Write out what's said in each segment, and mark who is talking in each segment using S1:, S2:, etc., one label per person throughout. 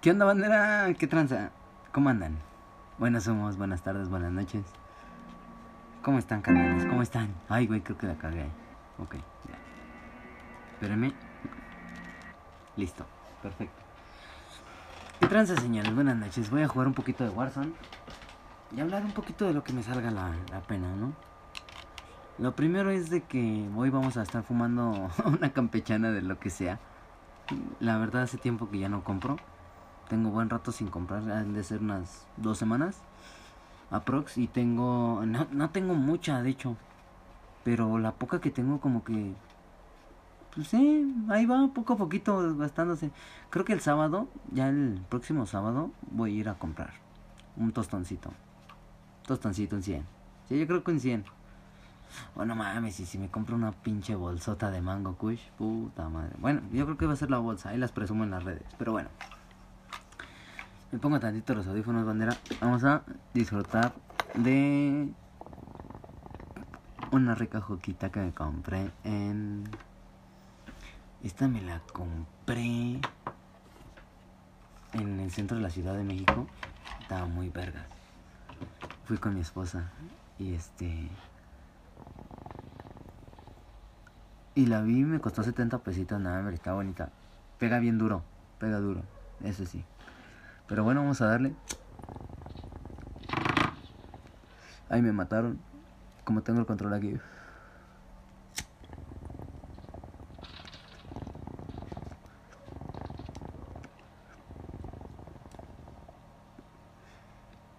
S1: ¿Qué onda, bandera? ¿Qué tranza? ¿Cómo andan? Buenas somos, buenas tardes, buenas noches. ¿Cómo están, canales? ¿Cómo están? Ay, güey, creo que la cagué. Ok, ya. Espérenme. Listo, perfecto. ¿Qué tranza, señores? Buenas noches. Voy a jugar un poquito de Warzone y hablar un poquito de lo que me salga la, la pena, ¿no? Lo primero es de que hoy vamos a estar fumando una campechana de lo que sea. La verdad hace tiempo que ya no compro. Tengo buen rato sin comprar, han de ser unas dos semanas. Aprox. Y tengo... No, no tengo mucha, de hecho. Pero la poca que tengo como que... Pues sí, ahí va, poco a poquito gastándose. Creo que el sábado, ya el próximo sábado, voy a ir a comprar un tostoncito. Tostoncito, un 100. Sí, yo creo que un 100. Bueno, mames, y si me compro una pinche bolsota de mango kush, puta madre. Bueno, yo creo que va a ser la bolsa, ahí las presumo en las redes. Pero bueno, me pongo tantito los audífonos, bandera. Vamos a disfrutar de una rica joquita que me compré en. Esta me la compré en el centro de la Ciudad de México. Estaba muy verga. Fui con mi esposa y este. Y la vi, me costó 70 pesitos, nada, me está bonita. Pega bien duro, pega duro, eso sí. Pero bueno, vamos a darle. Ahí me mataron. Como tengo el control aquí.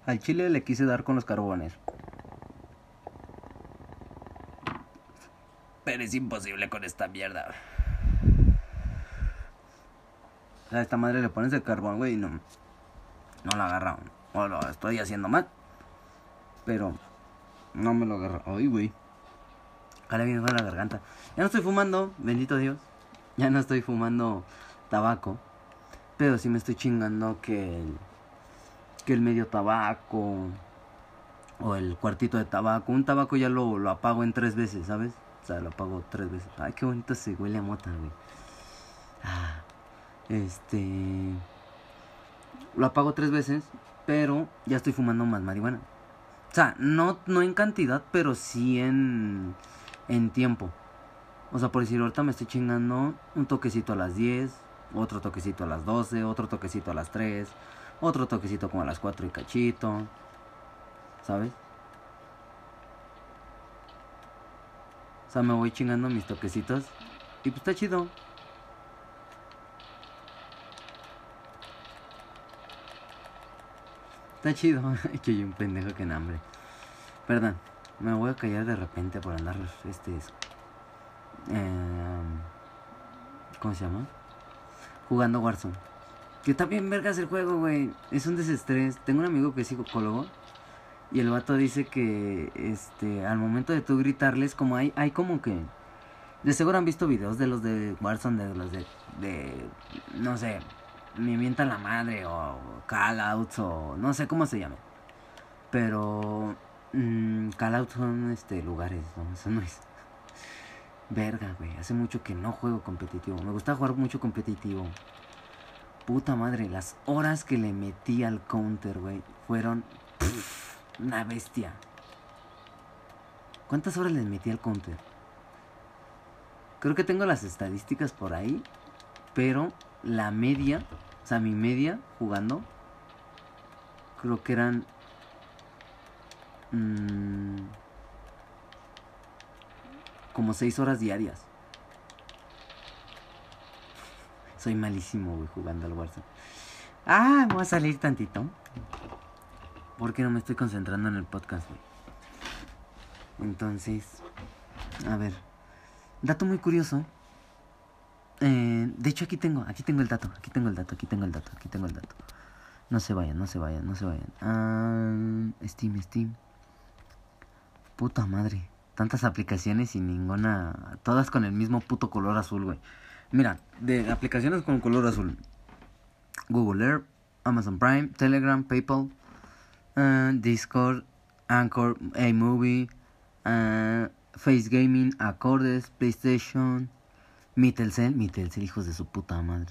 S1: Al chile le quise dar con los carbones. Pero es imposible con esta mierda. A esta madre le pones el carbón, güey, y no, no la agarra. O lo estoy haciendo mal. Pero no me lo agarra. Ay, güey. Ahora viene con la garganta. Ya no estoy fumando, bendito Dios. Ya no estoy fumando tabaco. Pero sí me estoy chingando que el, que el medio tabaco o el cuartito de tabaco. Un tabaco ya lo, lo apago en tres veces, ¿sabes? O sea, lo apago tres veces. Ay, qué bonito se huele a mota, güey. Ah, este. Lo apago tres veces, pero ya estoy fumando más marihuana. O sea, no, no en cantidad, pero sí en, en tiempo. O sea, por decir, ahorita me estoy chingando un toquecito a las 10, otro toquecito a las 12, otro toquecito a las 3, otro toquecito como a las 4 y cachito. ¿Sabes? O sea, me voy chingando mis toquecitos. Y pues está chido. Está chido. que hay un pendejo que hambre. Perdón. Me voy a callar de repente por andar este. Eh, ¿Cómo se llama? Jugando Warzone. Que está bien vergas el juego, güey. Es un desestrés. Tengo un amigo que es psicólogo. Y el vato dice que este al momento de tú gritarles, como hay, hay como que. De seguro han visto videos de los de Warzone, de los de. de no sé. Me mientan la madre, o call outs, o no sé cómo se llama. Pero. Mmm, call outs son este lugares, no, eso no es. Verga, güey. Hace mucho que no juego competitivo. Me gusta jugar mucho competitivo. Puta madre, las horas que le metí al counter, güey, fueron. Pff, una bestia. ¿Cuántas horas les metí al counter? Creo que tengo las estadísticas por ahí. Pero la media, o sea, mi media jugando, creo que eran. Mmm, como 6 horas diarias. Soy malísimo, güey, jugando al Warzone. Ah, me voy a salir tantito. Porque no me estoy concentrando en el podcast, güey. Entonces, a ver. Dato muy curioso. Eh, de hecho, aquí tengo, aquí tengo el dato, aquí tengo el dato, aquí tengo el dato, aquí tengo el dato. No se vayan, no se vayan, no se vayan. Ah, Steam, Steam. Puta madre. Tantas aplicaciones y ninguna. Todas con el mismo puto color azul, güey. Mira, de aplicaciones con color azul: Google Earth, Amazon Prime, Telegram, PayPal, uh, Discord, Anchor, A-Movie, uh, Face Gaming, Acordes, PlayStation, Mittelcell, Mittelcell, hijos de su puta madre.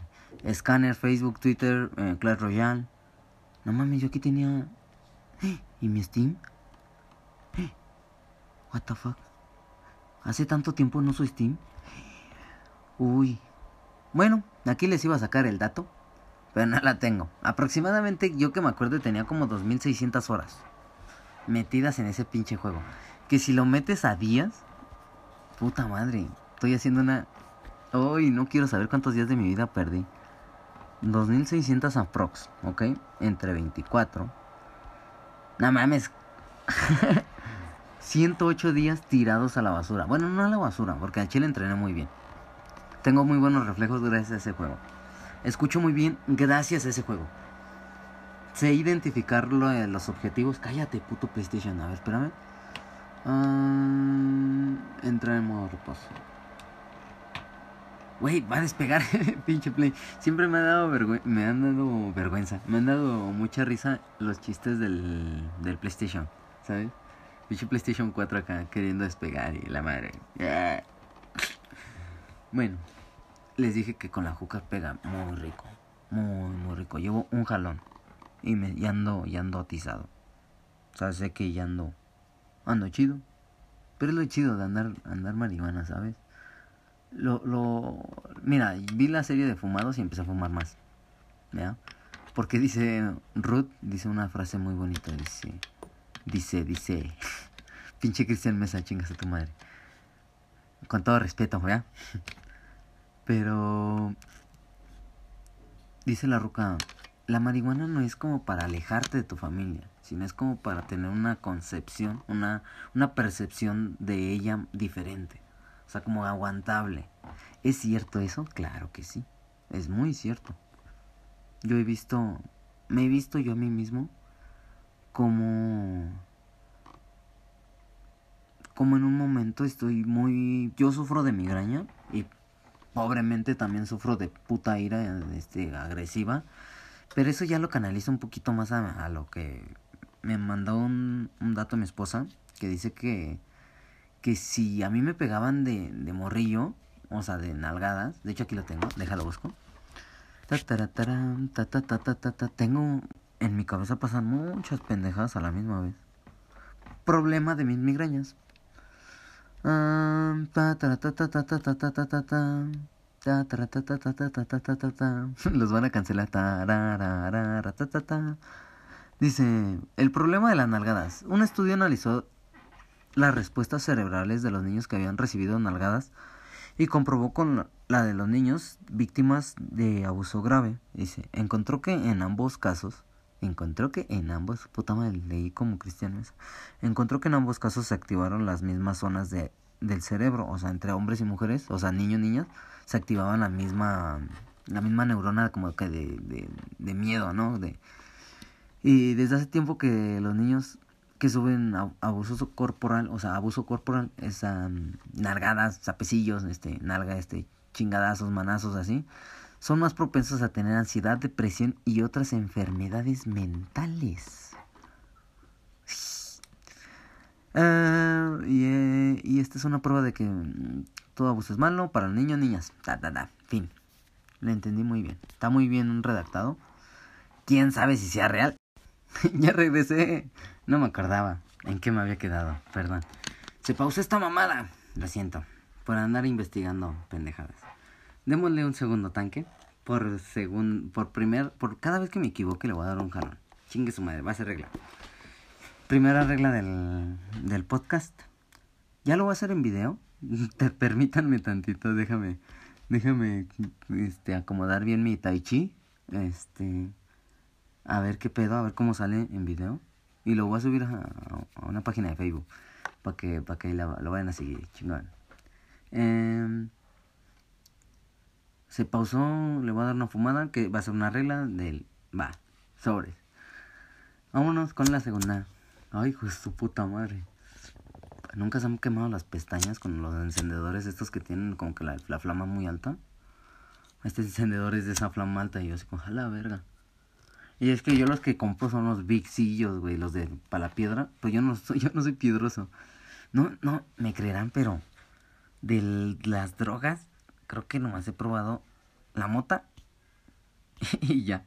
S1: Scanner, Facebook, Twitter, eh, Clash Royale. No mames, yo aquí tenía. ¿Y mi Steam? What the fuck? Hace tanto tiempo no soy Steam. Uy. Bueno, aquí les iba a sacar el dato. Pero no la tengo. Aproximadamente, yo que me acuerdo, tenía como 2600 horas metidas en ese pinche juego. Que si lo metes a días, puta madre, estoy haciendo una. Uy, no quiero saber cuántos días de mi vida perdí. 2600 aprox, ¿ok? Entre 24. No mames. 108 días tirados a la basura. Bueno, no a la basura, porque al chile entrené muy bien. Tengo muy buenos reflejos gracias a ese juego. Escucho muy bien gracias a ese juego. Sé identificar los objetivos. Cállate, puto PlayStation. A ver, espérame. Uh, entra en modo reposo. Wey, va a despegar, pinche play. Siempre me ha dado me han dado vergüenza. Me han dado mucha risa los chistes del, del PlayStation, ¿sabes? Pinche PlayStation 4 acá queriendo despegar y la madre. Bueno, les dije que con la juca pega muy rico. Muy, muy rico. Llevo un jalón. Y me y ando, y ando atizado. O sea, sé que ya ando. Ando chido. Pero es lo chido de andar, andar marihuana, ¿sabes? Lo, lo. Mira, vi la serie de fumados y empecé a fumar más. ¿Ya? Porque dice. Ruth dice una frase muy bonita. Dice. Dice, dice. Pinche Cristian Mesa, chingas a tu madre. Con todo respeto, ¿ya? Pero. Dice la ruca la marihuana no es como para alejarte de tu familia, sino es como para tener una concepción, una, una percepción de ella diferente. O sea, como aguantable. ¿Es cierto eso? Claro que sí. Es muy cierto. Yo he visto, me he visto yo a mí mismo como como en un momento estoy muy yo sufro de migraña y pobremente también sufro de puta ira este agresiva pero eso ya lo canalizo un poquito más a, lo que me mandó un, un, dato mi esposa que dice que, que si a mí me pegaban de, de morrillo, o sea, de nalgadas, de hecho aquí lo tengo, déjalo busco. Tengo en mi cabeza pasan muchas pendejadas a la misma vez. Problema de mis migrañas. Los van a cancelar. Dice, el problema de las nalgadas. Un estudio analizó las respuestas cerebrales de los niños que habían recibido nalgadas y comprobó con la de los niños víctimas de abuso grave. Dice, encontró que en ambos casos, encontró que en ambos, puta madre, leí como cristianos, encontró que en ambos casos se activaron las mismas zonas de, del cerebro, o sea, entre hombres y mujeres, o sea, niños, niñas, se activaban la misma la misma neurona como que de, de, miedo, ¿no? De, y desde hace tiempo que los niños que suben abuso corporal, o sea, abuso corporal, es nalgadas, zapecillos, este, nalga, este, chingadazos, manazos, así, son más propensos a tener ansiedad, depresión y otras enfermedades mentales. Ah, y, eh, y esta es una prueba de que todo abuso es malo para niños, niñas. Da, da, da. Fin. Lo entendí muy bien. Está muy bien redactado. ¿Quién sabe si sea real? ya regresé. No me acordaba en qué me había quedado. Perdón. Se pausó esta mamada. Lo siento. Por andar investigando pendejadas. Démosle un segundo tanque. Por segundo. Por primer. Por cada vez que me equivoque le voy a dar un jalón. Chingue su madre. Va a ser regla. Primera regla del, del podcast. Ya lo voy a hacer en video. permítanme tantito, déjame, déjame, este, acomodar bien mi tai chi, este, a ver qué pedo, a ver cómo sale en video, y lo voy a subir a, una página de Facebook, para que, para que lo vayan a seguir, chingón. Em, se pausó, le voy a dar una fumada, que va a ser una regla del, va, sobres. Vámonos con la segunda. Ay, hijo de su puta madre. Nunca se han quemado las pestañas con los encendedores estos que tienen como que la, flama muy alta. Este encendedor es de esa flama alta y yo así como, la verga. Y es que yo los que compro son los bigcillos, güey, los de para la piedra. Pues yo no soy, yo no soy piedroso. No, no, me creerán, pero de las drogas, creo que nomás he probado la mota y ya.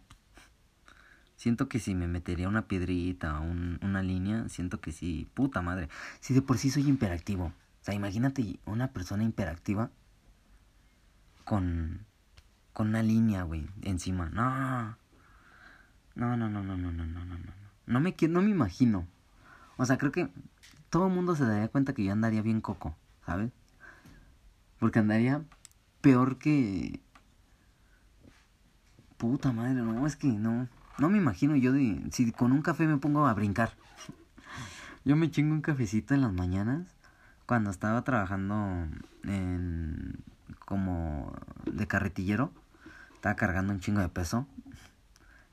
S1: Siento que si me metería una piedrita un, una línea, siento que sí, puta madre. Si de por sí soy imperactivo. O sea, imagínate una persona imperactiva con, con una línea, güey, encima. No. No, no, no, no, no, no, no, no, no. No me, no me imagino. O sea, creo que todo el mundo se daría cuenta que yo andaría bien coco, ¿sabes? Porque andaría peor que... Puta madre, no, es que no. No me imagino yo de... Si con un café me pongo a brincar. Yo me chingo un cafecito en las mañanas. Cuando estaba trabajando en... Como de carretillero. Estaba cargando un chingo de peso.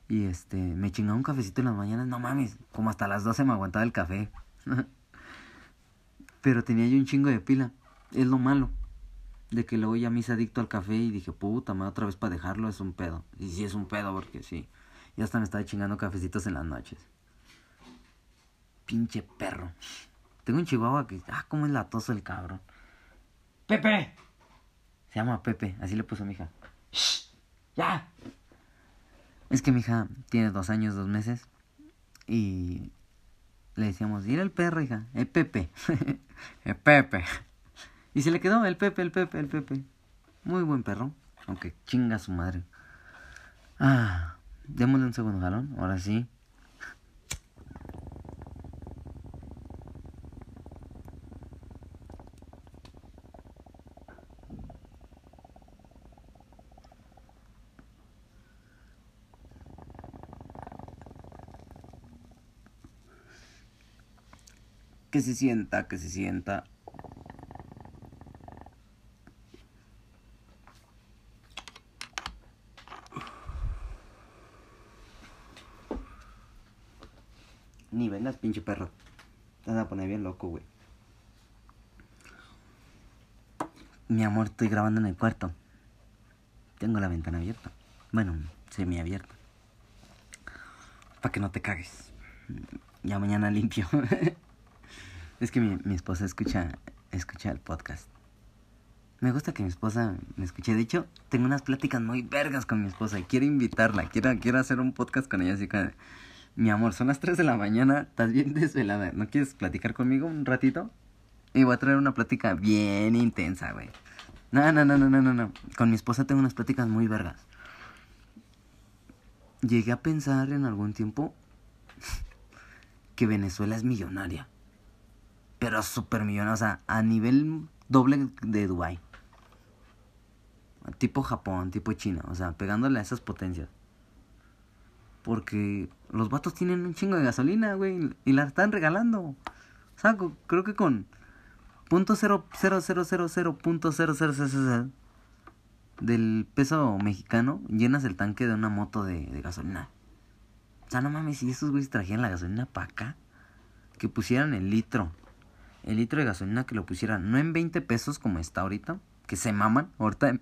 S1: Y este, me chingaba un cafecito en las mañanas. No mames, como hasta las 12 me aguantaba el café. Pero tenía yo un chingo de pila. Es lo malo. De que luego ya me hice adicto al café y dije, puta, me otra vez para dejarlo es un pedo. Y sí es un pedo porque sí. Ya hasta me estaba chingando cafecitos en las noches. Pinche perro. Tengo un chihuahua que, ah, cómo es latoso el cabrón. Pepe. Se llama Pepe, así le puso mi hija. Shh, ya. Es que mi hija tiene dos años, dos meses. Y le decíamos, ir el perro, hija, el Pepe, el Pepe. Y se le quedó el Pepe, el Pepe, el Pepe. Muy buen perro, aunque chinga su madre. Ah, démosle un segundo jalón, ahora sí. Que se sienta, que se sienta. Ni vengas, pinche perro. Te vas a poner bien loco, güey. Mi amor, estoy grabando en el cuarto. Tengo la ventana abierta. Bueno, semi abierta. Para que no te cagues. Ya mañana limpio. Es que mi, mi esposa escucha, escucha el podcast. Me gusta que mi esposa me escuche. De hecho, tengo unas pláticas muy vergas con mi esposa y quiero invitarla. Quiero, quiero hacer un podcast con ella. Así que, mi amor, son las 3 de la mañana. Estás bien desvelada. ¿No quieres platicar conmigo un ratito? Y voy a traer una plática bien intensa, güey. No, no, no, no, no, no, no. Con mi esposa tengo unas pláticas muy vergas. Llegué a pensar en algún tiempo que Venezuela es millonaria pero súper millonaria, o sea, a nivel doble de Dubai. Tipo Japón, tipo China, o sea, pegándole a esas potencias. Porque los vatos tienen un chingo de gasolina, güey, y la están regalando. O sea, creo que con punto cero cero cero cero cero punto cero cero cero del peso mexicano llenas el tanque de una moto de, de gasolina. O sea, no mames, si esos güeyes trajeran la gasolina para acá, que pusieran el litro el litro de gasolina que lo pusieran no en 20 pesos como está ahorita, que se maman, ahorita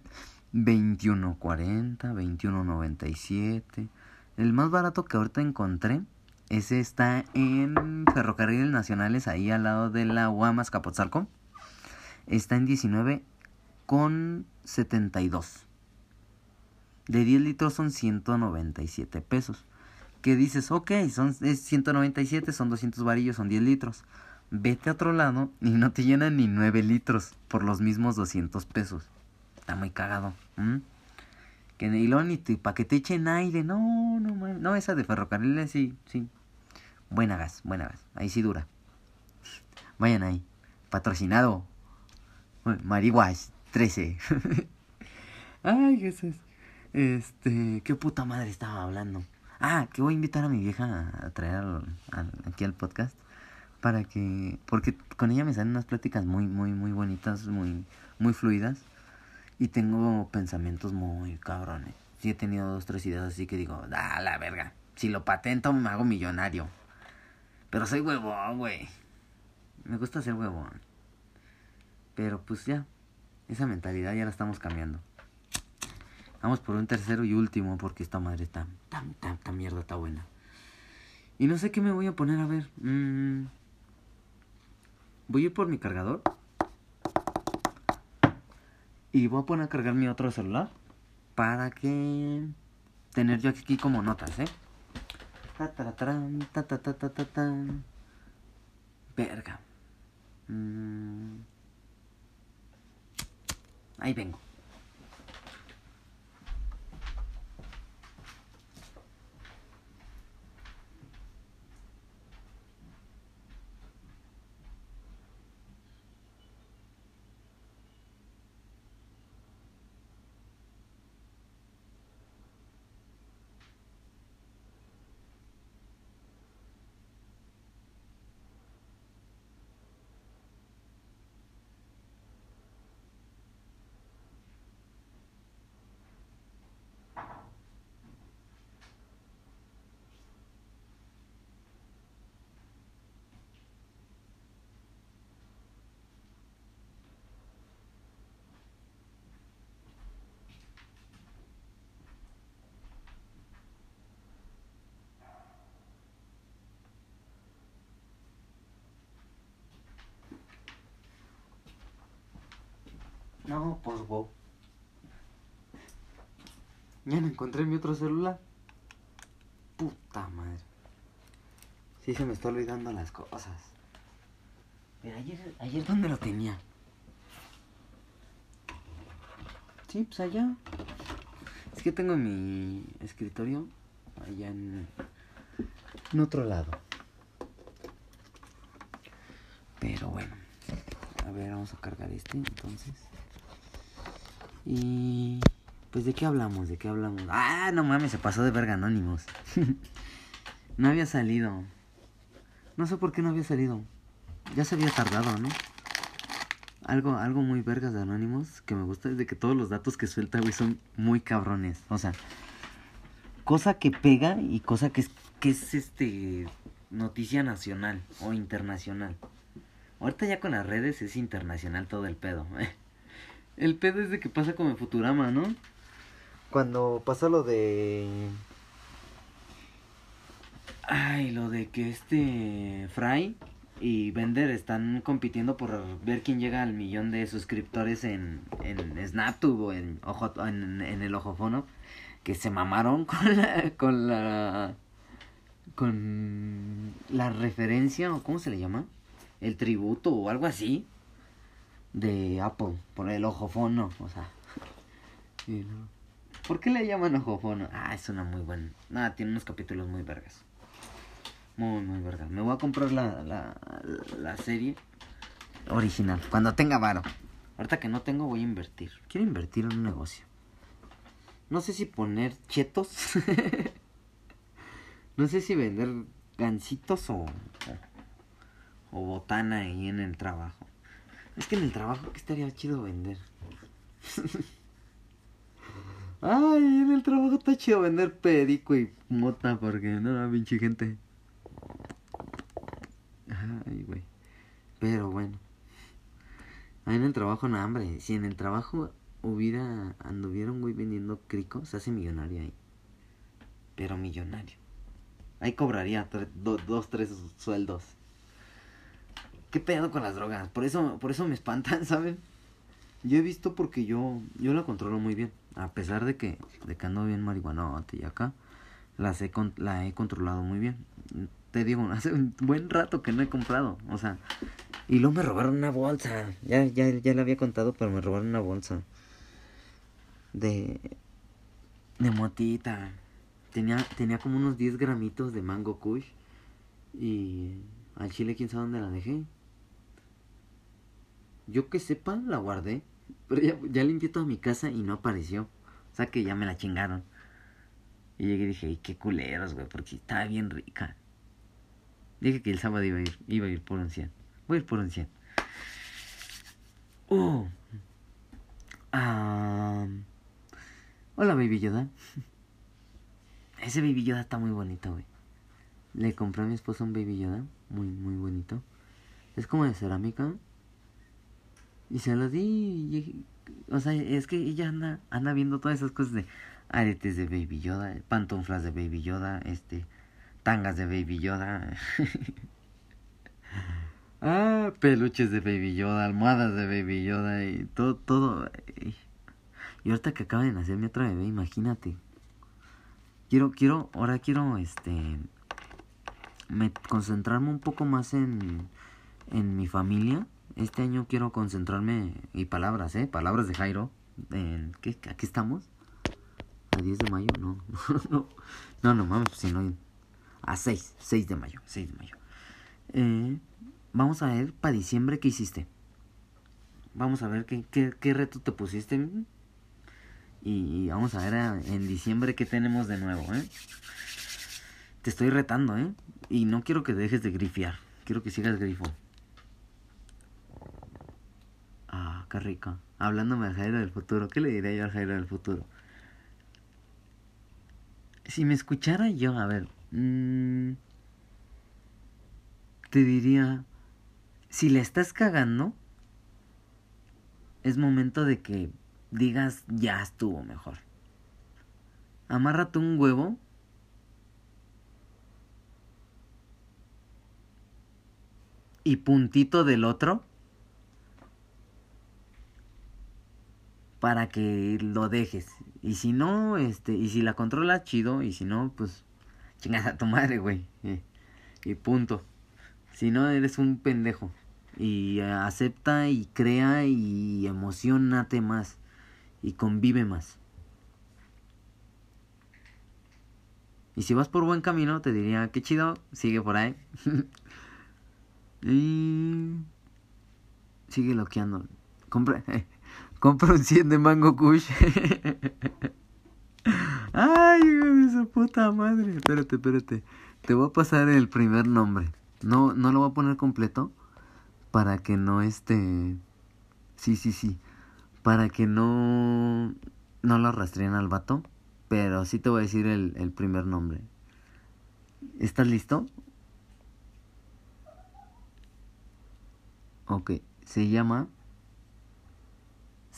S1: 21.40, 21.97. El más barato que ahorita encontré, ese está en Ferrocarriles Nacionales, ahí al lado de la Guamas Capotzalco. Está en 19 con 72. De 10 litros son 197 pesos. Que dices, ok, son, es 197, son 200 varillos, son 10 litros vete a otro lado y no te llenan ni 9 litros por los mismos 200 pesos. Está muy cagado. Que ni ni para que te echen aire. No, no, no, esa de ferrocarriles sí, sí. Buena gas, buena gas. Ahí sí dura. Vayan ahí. Patrocinado. Marihuas 13. Ay, Jesús. Este, qué puta madre estaba hablando. Ah, que voy a invitar a mi vieja a traer aquí al podcast para que porque con ella me salen unas pláticas muy muy muy bonitas muy muy fluidas. Y tengo pensamientos muy cabrones. Sí he tenido dos tres ideas así que digo da la verga si lo patento me hago millonario pero soy huevón güey. Me gusta ser huevón. Pero pues ya. Esa mentalidad ya la estamos cambiando. Vamos por un tercero y último porque esta madre está tan tan tan mierda está buena. Y no sé qué me voy a poner a ver. Mmm Voy a ir por mi cargador. Y voy a poner a cargar mi otro celular. Para que... Tener yo aquí como notas, ¿eh? Verga. Ahí vengo. No, pues wow. Ya no encontré mi otro celular. Puta madre. Sí se me está olvidando las cosas. Pero ayer, ayer ¿dónde lo tenía? Sí, pues allá. Es que tengo mi escritorio allá en, en otro lado. Pero bueno. A ver, vamos a cargar este entonces. Y pues de qué hablamos, de qué hablamos. Ah, no mames, se pasó de verga Anónimos. no había salido. No sé por qué no había salido. Ya se había tardado, ¿no? Algo, algo muy vergas de Anónimos que me gusta es de que todos los datos que suelta, güey, son muy cabrones. O sea, cosa que pega y cosa que es, que es este noticia nacional o internacional. Ahorita ya con las redes es internacional todo el pedo. ¿eh? El pedo es de que pasa como en Futurama, ¿no? Cuando pasa lo de. Ay, lo de que este. Fry y Bender están compitiendo por ver quién llega al millón de suscriptores en, en SnapTube o en, ojo, en, en el Ojofono. Que se mamaron con la. con la. con la referencia, o cómo se le llama? El tributo o algo así de Apple por el ojofono, o sea. ¿Por qué le llaman ojofono? Ah, es una muy buena. Nada, tiene unos capítulos muy vergas. Muy, muy vergas. Me voy a comprar la, la, la serie original. Cuando tenga varo. Ahorita que no tengo, voy a invertir. Quiero invertir en un negocio. No sé si poner chetos. no sé si vender gancitos o, o, o botana ahí en el trabajo. Es que en el trabajo que estaría chido vender. Ay, en el trabajo está chido vender perico y mota porque no, pinche gente. Ay, güey. Pero bueno. Ahí en el trabajo no, hambre. Si en el trabajo hubiera anduviera un güey vendiendo crico, se hace millonario ahí. Pero millonario. Ahí cobraría dos, tres sueldos. ¿Qué pedo con las drogas? Por eso, por eso me espantan, ¿saben? Yo he visto porque yo, yo la controlo muy bien. A pesar de que, de que ando bien marihuanote y acá, las he, la he controlado muy bien. Te digo, hace un buen rato que no he comprado. O sea, y luego me robaron una bolsa. Ya, ya, ya le había contado, pero me robaron una bolsa. De, de motita. Tenía, tenía como unos 10 gramitos de mango kush. Y al chile, quién sabe dónde la dejé. Yo que sepa, la guardé. Pero ya, limpié toda mi casa y no apareció. O sea que ya me la chingaron. Y llegué y dije, Ay, qué culeros, güey, porque estaba bien rica. Dije que el sábado iba a ir, iba a ir por un 100. Voy a ir por un 100. Oh. Hola, Baby Yoda. Ese Baby Yoda está muy bonito, güey. Le compré a mi esposa un Baby Yoda. Muy, muy bonito. Es como de cerámica. Y se lo di. o sea, es que ella anda, anda viendo todas esas cosas de aretes de Baby Yoda, pantuflas de Baby Yoda, este, tangas de Baby Yoda. ah, peluches de Baby Yoda, almohadas de Baby Yoda y todo, todo. Y ahorita que acaba de nacer mi otra bebé, imagínate. quiero, quiero, ahora quiero, este, me, concentrarme un poco más en, en mi familia. Este año quiero concentrarme, y palabras, ¿eh? Palabras de Jairo. En, ¿qué, ¿Aquí estamos? ¿A 10 de mayo? No, no, no, no mames, si no. A 6, 6 de mayo, 6 de mayo. Eh, vamos a ver para diciembre qué hiciste. Vamos a ver qué, qué, reto te pusiste. Y vamos a ver en diciembre qué tenemos de nuevo, ¿eh? Te estoy retando, ¿eh? Y no quiero que dejes de grifiar. Quiero que sigas grifo. Ah, qué rico. Hablándome al Jairo del futuro. ¿Qué le diría yo al Jairo del futuro? Si me escuchara yo, a ver. Mmm, te diría. Si le estás cagando. Es momento de que digas ya estuvo mejor. Amárrate un huevo y puntito del otro para que lo dejes. Y si no, este, y si la controlas, chido, y si no, pues chingas a tu madre, güey. Eh, y punto. Si no, eres un pendejo. Y acepta y crea y emocionate más. Y convive más. Y si vas por buen camino, te diría, qué chido, sigue por ahí. Y sigue loqueando. Compra, compra un 100 de Mango Kush. Ay, de su puta madre. Espérate, espérate. Te voy a pasar el primer nombre. No, no lo voy a poner completo. Para que no esté. Sí, sí, sí. Para que no. No lo rastreen al vato. Pero sí te voy a decir el, el primer nombre. ¿Estás listo? Ok, se llama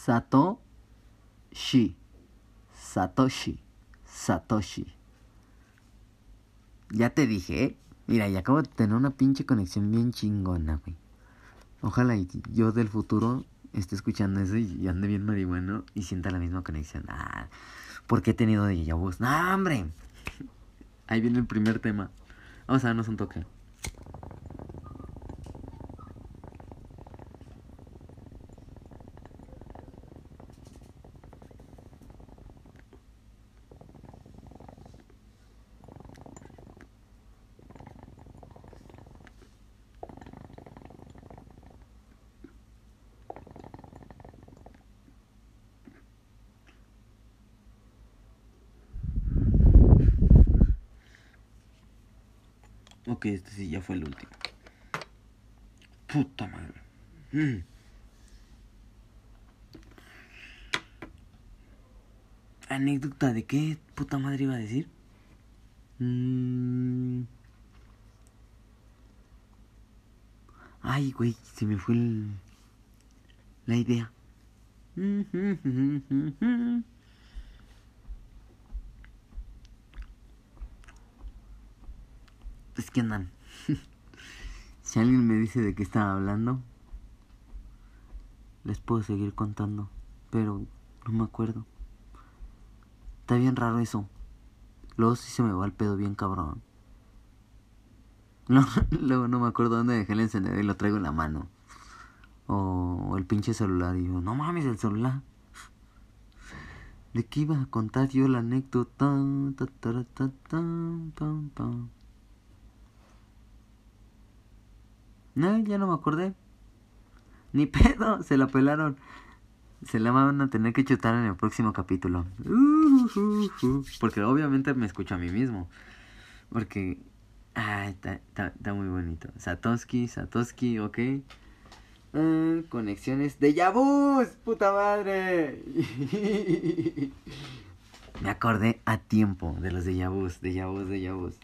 S1: Satoshi. Satoshi. Satoshi. Ya te dije, ¿eh? Mira, y acabo de tener una pinche conexión bien chingona, güey. Ojalá y yo del futuro esté escuchando eso y ande bien marihuano y sienta la misma conexión. Ah, porque he tenido de vus. ¡No, hombre! Ahí viene el primer tema. Vamos a darnos un toque. Este sí ya fue el último. Puta madre. Mm. Anécdota de qué puta madre iba a decir. Mm. Ay, güey, se me fue el... la idea. Que andan. si alguien me dice de qué estaba hablando, les puedo seguir contando, pero no me acuerdo. Está bien raro eso. Luego sí se me va el pedo bien cabrón. Luego no me acuerdo dónde dejé el encendedor y lo traigo en la mano. O, el pinche celular y yo, no mames el celular. ¿De qué iba a contar yo la anécdota? No, ya no me acordé. Ni pedo, se la pelaron. Se la van a tener que chutar en el próximo capítulo. porque obviamente me escucho a mí mismo. Porque... Ay, está, muy bonito. Satoshi, Satoshi, ok. Ah, conexiones de Yabus, puta madre. me acordé a tiempo de los de Yabus, de Yabus, de Yabus.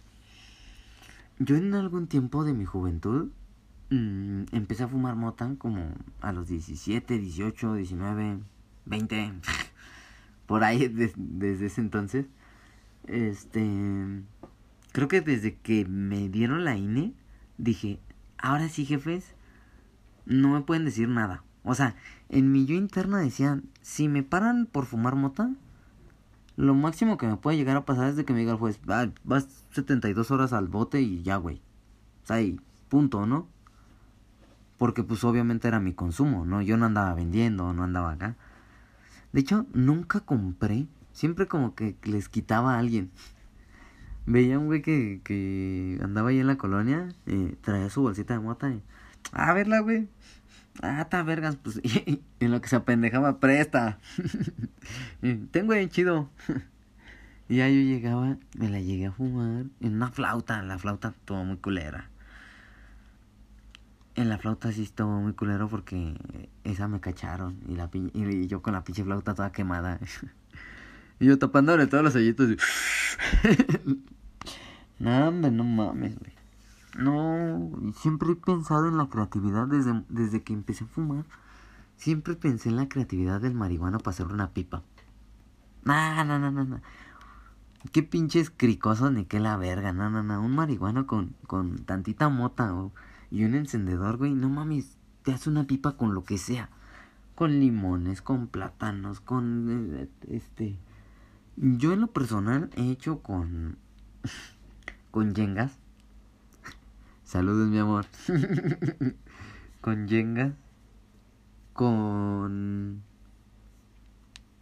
S1: Yo en algún tiempo de mi juventud Mm, empecé a fumar mota como a los 17, 18, 19, 20, por ahí desde ese entonces. Este, creo que desde que me dieron la INE, dije, ahora sí jefes, no me pueden decir nada. O sea, en mi yo interno decían, si me paran por fumar mota, Lo máximo que me puede llegar a pasar es de que me diga el juez, ah, vas 72 horas al bote y ya, güey. O sea, y punto, ¿no? Porque pues obviamente era mi consumo, ¿no? Yo no andaba vendiendo, no andaba acá. De hecho, nunca compré. Siempre como que les quitaba a alguien. Veía un güey que, que andaba ahí en la colonia, eh, traía su bolsita de mota y... A verla, güey. Ah, está vergas, pues. en lo que se apendejaba, presta. Tengo bien chido. y ya yo llegaba, me la llegué a fumar en una flauta. La flauta estuvo muy culera. En la flauta sí estuvo muy culero porque esa me cacharon. Y, la y yo con la pinche flauta toda quemada. y yo tapándole todos los hoyitos. no, hombre, no mames, güey. No, siempre he pensado en la creatividad desde, desde que empecé a fumar. Siempre pensé en la creatividad del marihuana para hacer una pipa. No, no, no, no, no. Qué pinches cricosos ni qué la verga. No, no, no. Un marihuano con, con tantita mota y un encendedor, güey. No mames, te hace una pipa con lo que sea. Con limones, con plátanos, con... Eh, este... Yo en lo personal he hecho con... con yengas Saludos, mi amor. con Jenga. Con.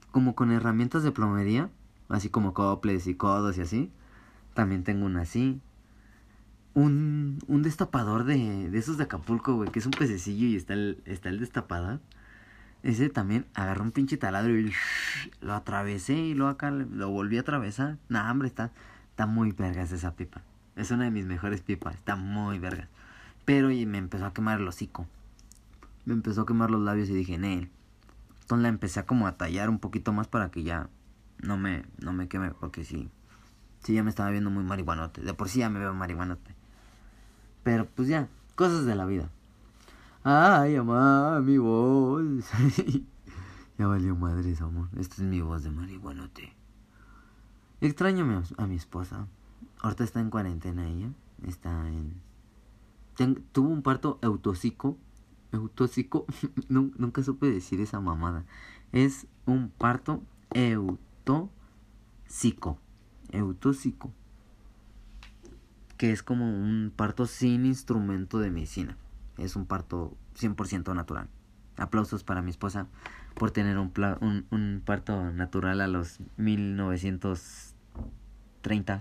S1: Como con herramientas de plomería. Así como coples y codos y así. También tengo una así. Un, un destapador de, de esos de Acapulco, güey. Que es un pececillo y está el, está el destapador. Ese también agarró un pinche taladro y lo atravesé y luego acá lo volví a atravesar. Nah, hombre, está, está muy vergas esa pipa. Es una de mis mejores pipas. Está muy verga. Pero y me empezó a quemar el hocico. Me empezó a quemar los labios y dije, Nel. Entonces la empecé a como a tallar un poquito más para que ya no me, no me queme. Porque sí, sí ya me estaba viendo muy marihuanote. De por sí ya me veo marihuanote. Pero pues ya, cosas de la vida. Ay, mamá, mi voz. ya valió madre amor. Esta es mi voz de marihuanote. Extraño a mi esposa. Ahorita está en cuarentena ella. Está en. tuvo un parto eutosico. Eutosico. Nunca supe decir esa mamada. Es un parto eutosico. Eutosico. Que es como un parto sin instrumento de medicina. Es un parto 100% natural. Aplausos para mi esposa por tener un, parto natural a los 1930.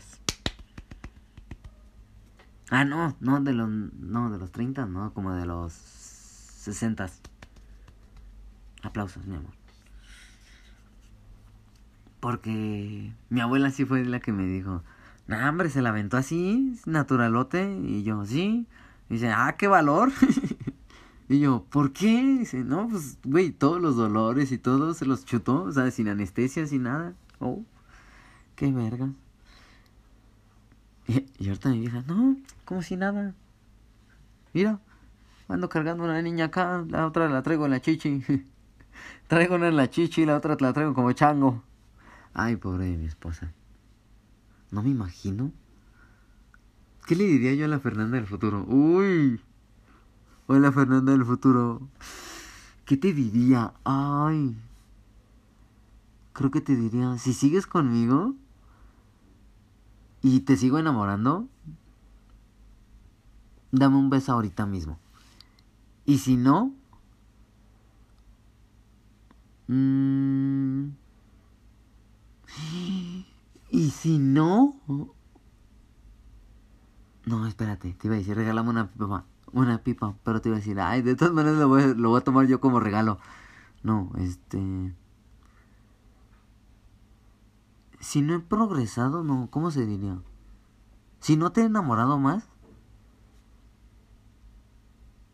S1: Ah, no, no de los no de los 30, no, como de los 60. Aplausos, mi amor. Porque mi abuela sí fue la que me dijo, "No, hombre, se la aventó así, naturalote." Y yo, "Sí." Dice, "Ah, qué valor." y yo, ¿por qué? dice, "No, pues güey, todos los dolores y todo se los chutó, o sea, sin anestesia, sin nada." Oh. Qué verga. Y, ahorita mi vieja, no, como si nada. Mira, ando cargando una niña acá, la otra la traigo en la chichi. traigo una en la chichi y la otra la traigo como chango. Ay, pobre de mi esposa. No me imagino. ¿Qué le diría yo a la Fernanda del futuro? Uy. Hola Fernanda del futuro. ¿Qué te diría? Ay. Creo que te diría, si sigues conmigo, y te sigo enamorando, dame un beso ahorita mismo. Y si no, mmm, y si no, no, espérate, te iba a decir, regálame una pipa, una pipa, pero te iba a decir, ay, de todas maneras lo voy, lo voy a tomar yo como regalo. No, este... Si no he progresado, no, ¿cómo se diría? Si no te he enamorado más.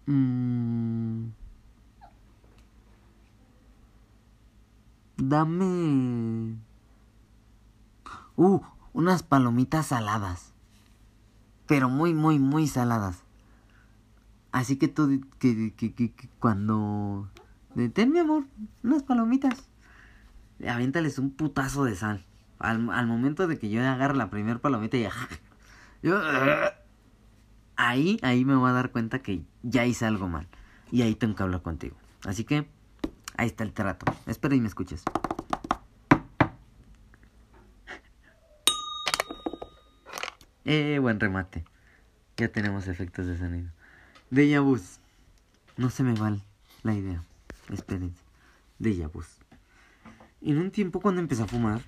S1: Mmm, dame... Uh, unas palomitas saladas. Pero muy, muy, muy saladas. Así que tú, que, que, que, cuando... Ten mi amor, unas palomitas. Aviéntales un putazo de sal. Al, al momento de que yo agarre la primera palomita y yo, ahí, ahí me voy a dar cuenta que ya hice algo mal. Y ahí tengo que hablar contigo. Así que ahí está el trato. Espera y me escuches. Eh, buen remate. Ya tenemos efectos de sonido. De Bus. No se me va la idea. Espérense. De Bus. En un tiempo cuando empecé a fumar,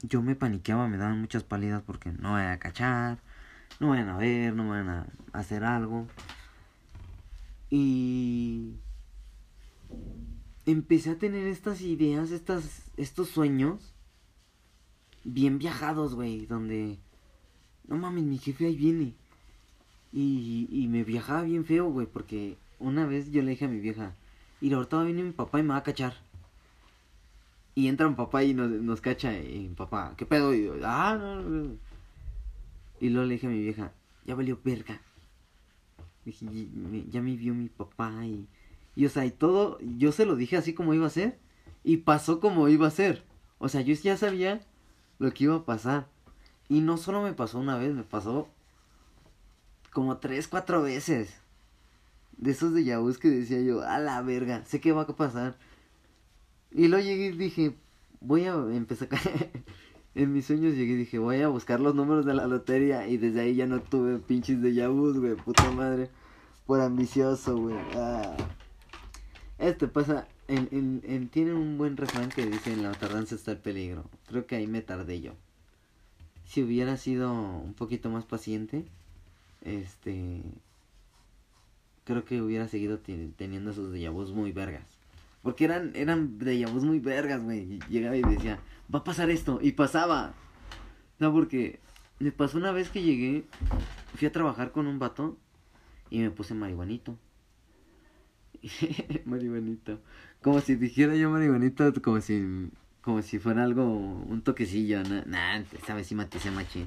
S1: yo me paniqueaba, me daban muchas pálidas porque no voy a cachar, no vayan a ver, no van a hacer algo. Y empecé a tener estas ideas, estas, estos sueños bien viajados, güey, donde, no mames, mi jefe ahí viene. Y, y me viajaba bien feo, güey, porque una vez yo le dije a mi vieja, y ahorita va a venir mi papá y me va a cachar. Y entra un papá y nos, nos cacha, y papá, ¿qué pedo? Y ah, no, no. Y luego le dije a mi vieja, ya valió verga. Dije, ya me vio mi papá y, y, o sea, y todo, yo se lo dije así como iba a ser. Y pasó como iba a ser. O sea, yo ya sabía lo que iba a pasar. Y no solo me pasó una vez, me pasó como tres, cuatro veces. De esos de Yahoo que decía yo, a la verga, sé qué va a pasar. Y luego llegué y dije, voy a empezar a en mis sueños llegué y dije, voy a buscar los números de la lotería. Y desde ahí ya no tuve pinches de Yahoo, güey, puta madre. Por ambicioso, güey. Ah. Este pasa, en, en, en, tiene un buen refrán que dice, en la tardanza está el peligro. Creo que ahí me tardé yo. Si hubiera sido un poquito más paciente, este... Creo que hubiera seguido teniendo esos de muy vergas. Porque eran, eran de muy vergas, güey. Llegaba y decía, va a pasar esto. Y pasaba. No, porque me pasó una vez que llegué, fui a trabajar con un vato y me puse marihuanito. marihuanito. Como si dijera yo marihuanito, como si, como si fuera algo, un toquecillo. Nah, nah esa vez sí maté machín.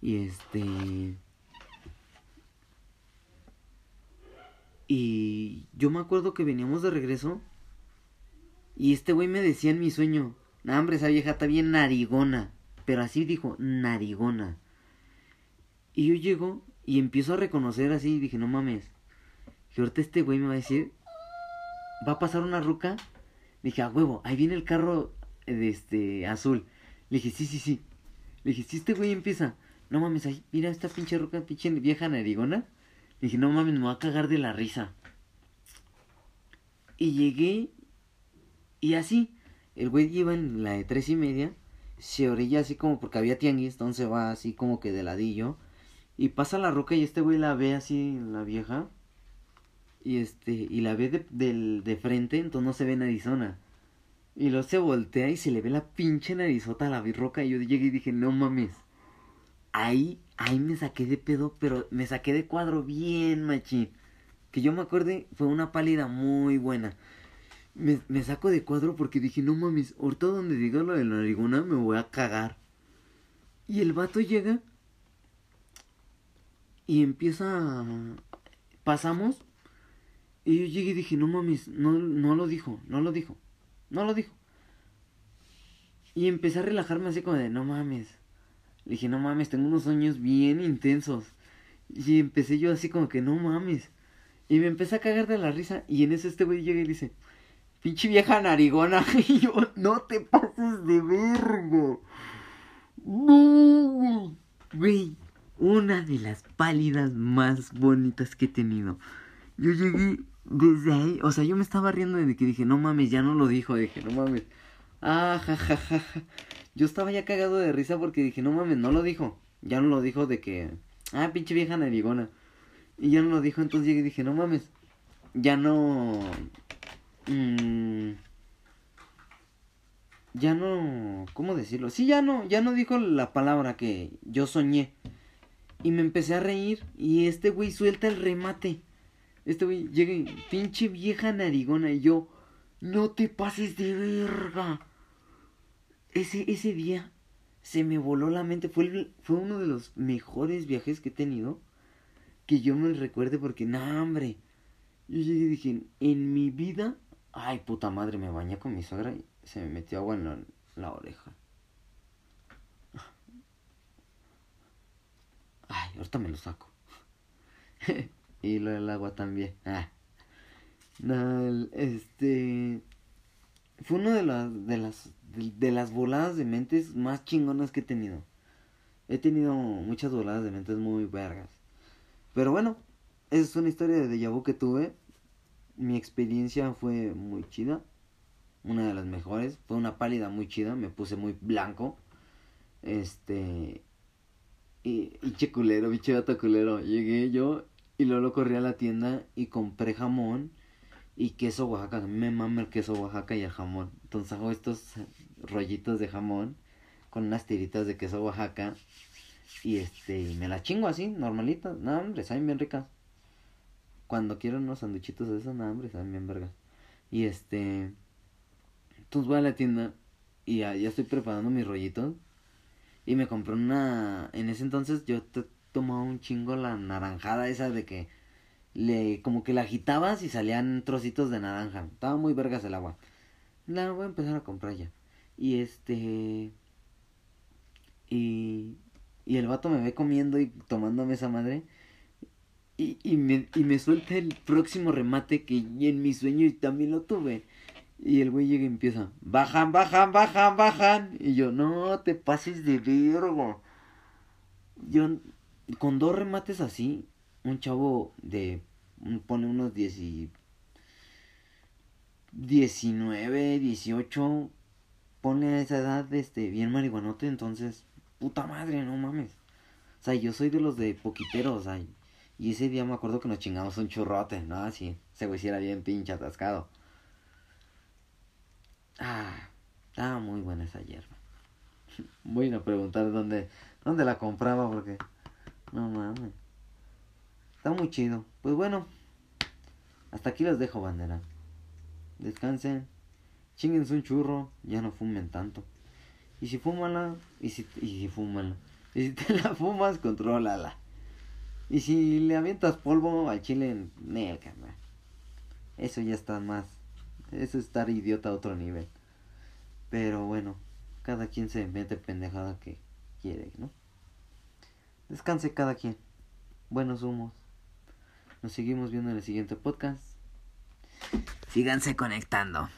S1: Y este... Y yo me acuerdo que veníamos de regreso. Y este güey me decía en mi sueño. Nah, hombre, esa vieja está bien narigona. Pero así dijo, narigona. Y yo llego y empiezo a reconocer así. Dije, no mames. Que ahorita este güey me va a decir. Va a pasar una ruca. Dije, a huevo, ahí viene el carro de este azul. Le dije, sí, sí, sí. Le dije, si este güey empieza. No mames, ahí, mira esta pinche ruca, pinche vieja narigona dije, no mames, me voy a cagar de la risa. Y llegué y así, el güey iba en la de tres y media, se orilla así como porque había tianguis, entonces va así como que de ladillo. Y pasa la roca y este güey la ve así, la vieja. Y este, y la ve de, de frente, entonces no se ve narizona. Y luego se voltea y se le ve la pinche narizota a la roca. Y yo llegué y dije, no mames. Ahí ahí me saqué de pedo, pero me saqué de cuadro bien machín. Que yo me acuerde, fue una pálida muy buena. Me, me saco de cuadro porque dije, no mames, ahorita donde diga lo de la narigona me voy a cagar. Y el vato llega y empieza. Pasamos. Y yo llegué y dije, no mames, no, no lo dijo, no lo dijo, no lo dijo. Y empecé a relajarme así como de, no mames, le dije, no mames, tengo unos sueños bien intensos. Y empecé yo así como que, no mames. Y me empecé a cagar de la risa. Y en eso este güey llega y dice, pinche vieja narigona. Y yo, no te pases de vergo. No, güey. Una de las pálidas más bonitas que he tenido. Yo llegué desde ahí. O sea, yo me estaba riendo de que dije, no mames, ya no lo dijo. Dije, no mames. Ah, ja, ja, ja, ja. Yo estaba ya cagado de risa porque dije, no mames, no lo dijo. Ya no lo dijo de que, ah, pinche vieja narigona. Y ya no lo dijo, entonces llegué y dije, no mames, ya no... Mmm, ya no... ¿Cómo decirlo? Sí, ya no, ya no dijo la palabra que yo soñé. Y me empecé a reír y este güey suelta el remate. Este güey llega y, pinche vieja narigona. Y yo, no te pases de verga ese, ese día se me voló la mente. Fue, fue uno de los mejores viajes que he tenido. Que yo me recuerde porque, no, hombre. Yo y dije, en mi vida. Ay, puta madre, me bañé con mi suegra y se me metió agua en la, oreja. Ay, ahorita me lo saco. y lo del agua también. Ah. No, este. Fue una de, las de las de, las voladas de mentes más chingonas que he tenido. he tenido muchas voladas de mentes muy vergas. Pero bueno, esa es una historia de déjà vu que tuve. Mi experiencia fue muy chida. Una de las mejores. Fue una pálida muy chida. Me puse muy blanco. Este. Y, y che culero, biche gato culero. Llegué yo y luego corrí a la tienda y compré jamón y queso Oaxaca. Me mama el queso Oaxaca y el jamón. Entonces hago estos rollitos de jamón con unas tiritas de queso Oaxaca. Y este, me la chingo así, normalitas. No, hombre, saben bien ricas. Cuando quiero unos sanduchitos de esos, no, hombre, saben bien vergas. Y este, entonces voy a la tienda y ya, ya estoy preparando mis rollitos. Y me compré una. En ese entonces yo te tomaba un chingo la naranjada esa de que le como que la agitabas y salían trocitos de naranja. Estaba muy vergas el agua. La voy a empezar a comprar ya. Y este y y el vato me ve comiendo y tomándome esa madre. Y, y, me, y me suelta el próximo remate que en mi sueño también lo tuve. Y el güey llega y empieza, bajan, bajan, bajan, bajan. Y yo, no te pases de vergo. Yo, con dos remates así, un chavo de, pone unos 10 y 19, 18, pone a esa edad, este, bien marihuanote, entonces, puta madre, no mames. O sea, yo soy de los de poquiteros, o sea, y ese día me acuerdo que nos chingamos un churrote, ¿no? Así, ese güey era bien pinche atascado. Ah, estaba muy buena esa hierba. Voy a preguntar dónde, dónde la compraba porque... No mames. Está muy chido. Pues bueno. Hasta aquí los dejo, bandera. Descansen. Chinguense un churro. Ya no fumen tanto. Y si fúmala. Y si, y si fúmala. Y si te la fumas, contrólala. Y si le avientas polvo al chile, nel, Eso ya está más. Eso es estar idiota a otro nivel. Pero bueno, cada quien se mete pendejada que quiere, ¿no? Descanse cada quien. Buenos humos. Nos seguimos viendo en el siguiente podcast. Síganse conectando.